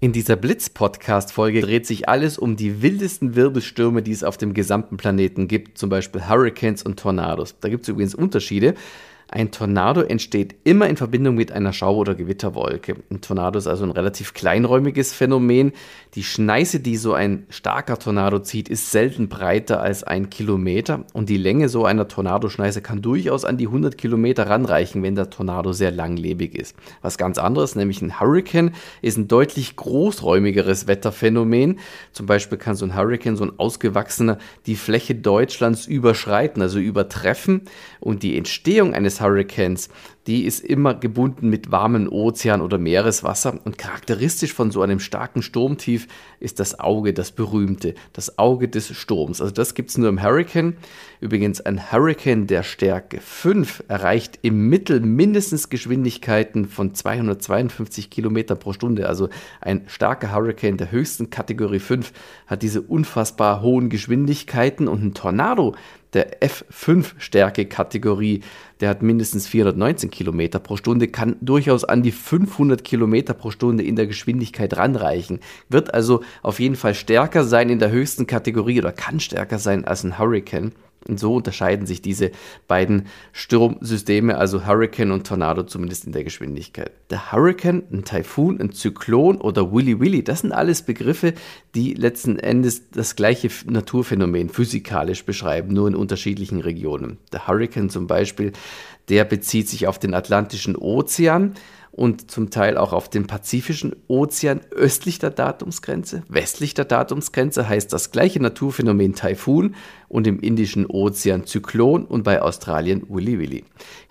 In dieser Blitz-Podcast-Folge dreht sich alles um die wildesten Wirbelstürme, die es auf dem gesamten Planeten gibt, zum Beispiel Hurricanes und Tornados. Da gibt es übrigens Unterschiede. Ein Tornado entsteht immer in Verbindung mit einer Schau- oder Gewitterwolke. Ein Tornado ist also ein relativ kleinräumiges Phänomen. Die Schneise, die so ein starker Tornado zieht, ist selten breiter als ein Kilometer und die Länge so einer Tornadoschneise kann durchaus an die 100 Kilometer ranreichen, wenn der Tornado sehr langlebig ist. Was ganz anderes, nämlich ein Hurricane, ist ein deutlich großräumigeres Wetterphänomen. Zum Beispiel kann so ein Hurricane, so ein ausgewachsener, die Fläche Deutschlands überschreiten, also übertreffen und die Entstehung eines Hurricanes, die ist immer gebunden mit warmem Ozean oder Meereswasser und charakteristisch von so einem starken Sturmtief ist das Auge, das berühmte, das Auge des Sturms. Also das gibt es nur im Hurricane. Übrigens ein Hurricane der Stärke 5 erreicht im Mittel mindestens Geschwindigkeiten von 252 Kilometer pro Stunde. Also ein starker Hurricane der höchsten Kategorie 5 hat diese unfassbar hohen Geschwindigkeiten und ein Tornado der F5-Stärke-Kategorie, der hat mindestens 419 Kilometer pro Stunde, kann durchaus an die 500 Kilometer pro Stunde in der Geschwindigkeit ranreichen, wird also auf jeden Fall stärker sein in der höchsten Kategorie oder kann stärker sein als ein Hurricane. Und so unterscheiden sich diese beiden Sturmsysteme, also Hurricane und Tornado, zumindest in der Geschwindigkeit. Der Hurricane, ein Taifun, ein Zyklon oder Willy Willy, das sind alles Begriffe, die letzten Endes das gleiche Naturphänomen physikalisch beschreiben, nur in unterschiedlichen Regionen. Der Hurricane zum Beispiel, der bezieht sich auf den Atlantischen Ozean und zum Teil auch auf den Pazifischen Ozean östlich der Datumsgrenze. Westlich der Datumsgrenze heißt das gleiche Naturphänomen Taifun und im Indischen Ozean Zyklon und bei Australien Willy Willy.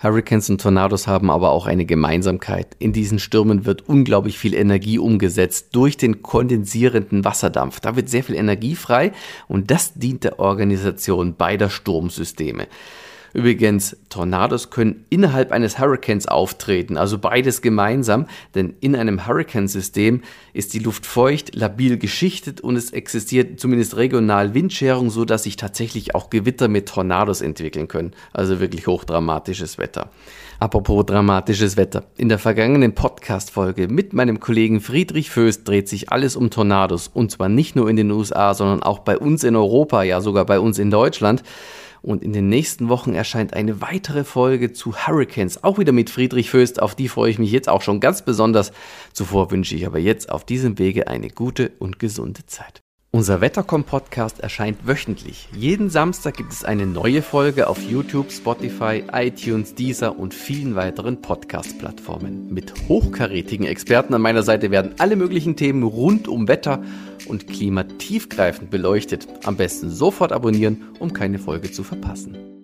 Hurricanes und Tornados haben aber auch eine Gemeinsamkeit. In diesen Stürmen wird unglaublich viel Energie umgesetzt durch den kondensierenden Wasserdampf. Da wird sehr viel Energie frei und das dient der Organisation beider Sturmsysteme. Übrigens, Tornados können innerhalb eines Hurricanes auftreten, also beides gemeinsam, denn in einem Hurricane-System ist die Luft feucht, labil geschichtet und es existiert zumindest regional Windscherung, sodass sich tatsächlich auch Gewitter mit Tornados entwickeln können. Also wirklich hochdramatisches Wetter. Apropos dramatisches Wetter. In der vergangenen Podcast-Folge mit meinem Kollegen Friedrich Föst dreht sich alles um Tornados und zwar nicht nur in den USA, sondern auch bei uns in Europa, ja sogar bei uns in Deutschland. Und in den nächsten Wochen erscheint eine weitere Folge zu Hurricanes, auch wieder mit Friedrich Föst. Auf die freue ich mich jetzt auch schon ganz besonders. Zuvor wünsche ich aber jetzt auf diesem Wege eine gute und gesunde Zeit. Unser Wettercom-Podcast erscheint wöchentlich. Jeden Samstag gibt es eine neue Folge auf YouTube, Spotify, iTunes, Deezer und vielen weiteren Podcast-Plattformen. Mit hochkarätigen Experten an meiner Seite werden alle möglichen Themen rund um Wetter und Klima tiefgreifend beleuchtet. Am besten sofort abonnieren, um keine Folge zu verpassen.